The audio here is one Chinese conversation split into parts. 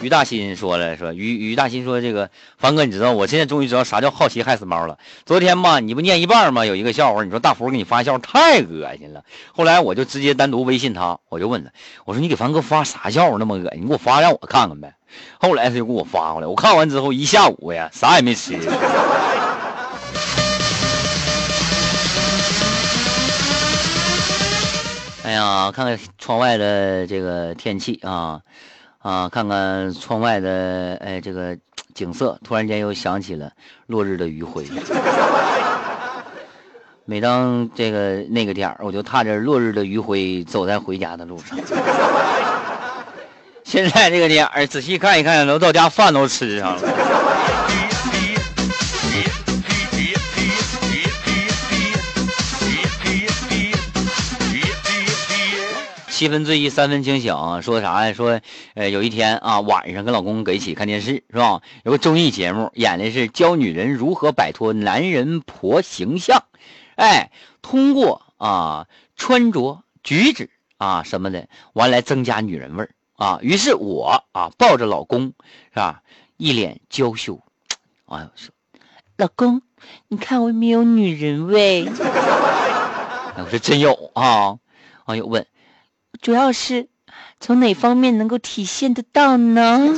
于大新说了，说于于大新说这个凡哥，你知道我现在终于知道啥叫好奇害死猫了。昨天吧，你不念一半吗？有一个笑话，你说大福给你发笑太恶心了。后来我就直接单独微信他，我就问他，我说你给凡哥发啥笑话那么恶心？你给我发让我看看呗。后来他就给我发过来，我看完之后一下午呀，啥也没吃。哎呀，看看窗外的这个天气啊。啊，看看窗外的哎，这个景色，突然间又想起了落日的余晖。每当这个那个点儿，我就踏着落日的余晖走在回家的路上。现在这个点儿，仔细看一看，都到家饭都吃上了。七分醉意，三分清醒。说啥呀？说，呃，有一天啊，晚上跟老公搁一起看电视，是吧？有个综艺节目，演的是教女人如何摆脱男人婆形象，哎，通过啊穿着举止啊什么的，完来增加女人味儿啊。于是我啊抱着老公，是吧？一脸娇羞，哎呦说，老公，你看我有没有女人味？我说真有啊。网友问。主要是从哪方面能够体现得到呢？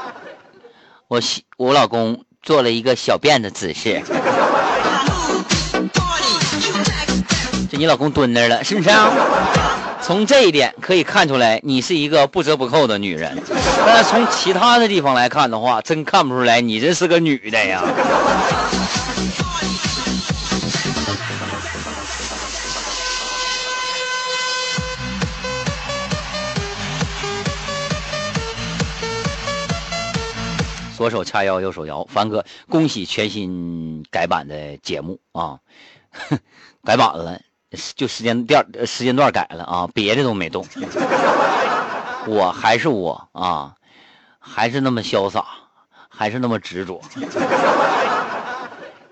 我我老公做了一个小便的姿势，这你老公蹲那了，是不是？啊从这一点可以看出来，你是一个不折不扣的女人。但是从其他的地方来看的话，真看不出来你这是个女的呀。左手掐腰，右手摇。凡哥，恭喜全新改版的节目啊！改版了，就时间段时间段改了啊，别的都没动。我还是我啊，还是那么潇洒，还是那么执着。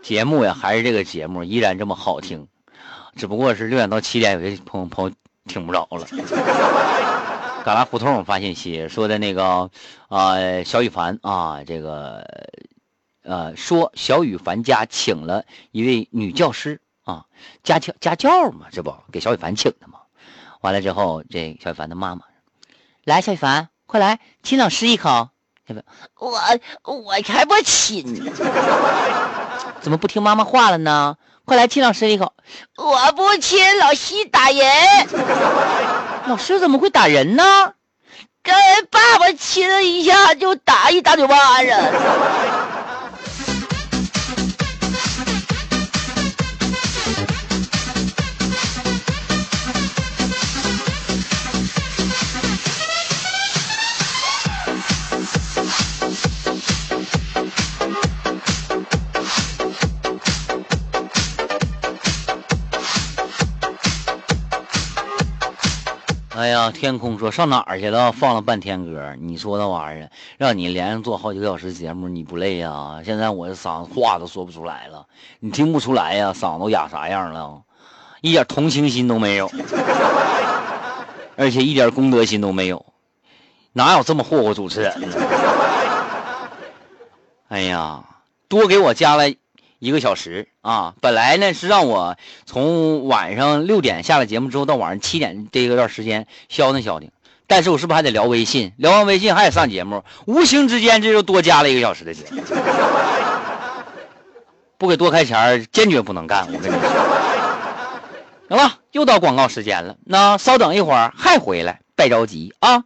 节目呀，还是这个节目，依然这么好听，只不过是六点到七点，有些朋朋友听不着了。旮旯胡同发信息说的那个，啊，小雨凡啊，这个，呃，说小雨凡家请了一位女教师啊，家教家教嘛，这不给小雨凡请的嘛？完了之后，这小雨凡的妈妈，来，小雨凡，快来亲老师一口。我我才不亲，怎么不听妈妈话了呢？快来亲老师一口。我不亲，老师打人。老师怎么会打人呢？跟爸爸亲了一下就打一大嘴巴子。哎呀，天空说上哪儿去了？放了半天歌，你说那玩意儿，让你连着做好几个小时节目，你不累呀？现在我这嗓子话都说不出来了，你听不出来呀？嗓子都哑啥样了？一点同情心都没有，而且一点公德心都没有，哪有这么霍霍主持人的？哎呀，多给我加了。一个小时啊，本来呢是让我从晚上六点下了节目之后到晚上七点这一段时间消停消停，但是我是不是还得聊微信？聊完微信还得上节目，无形之间这就多加了一个小时的节目。不给多开钱坚决不能干。我跟你说，行了，又到广告时间了，那稍等一会儿还回来，别着急啊。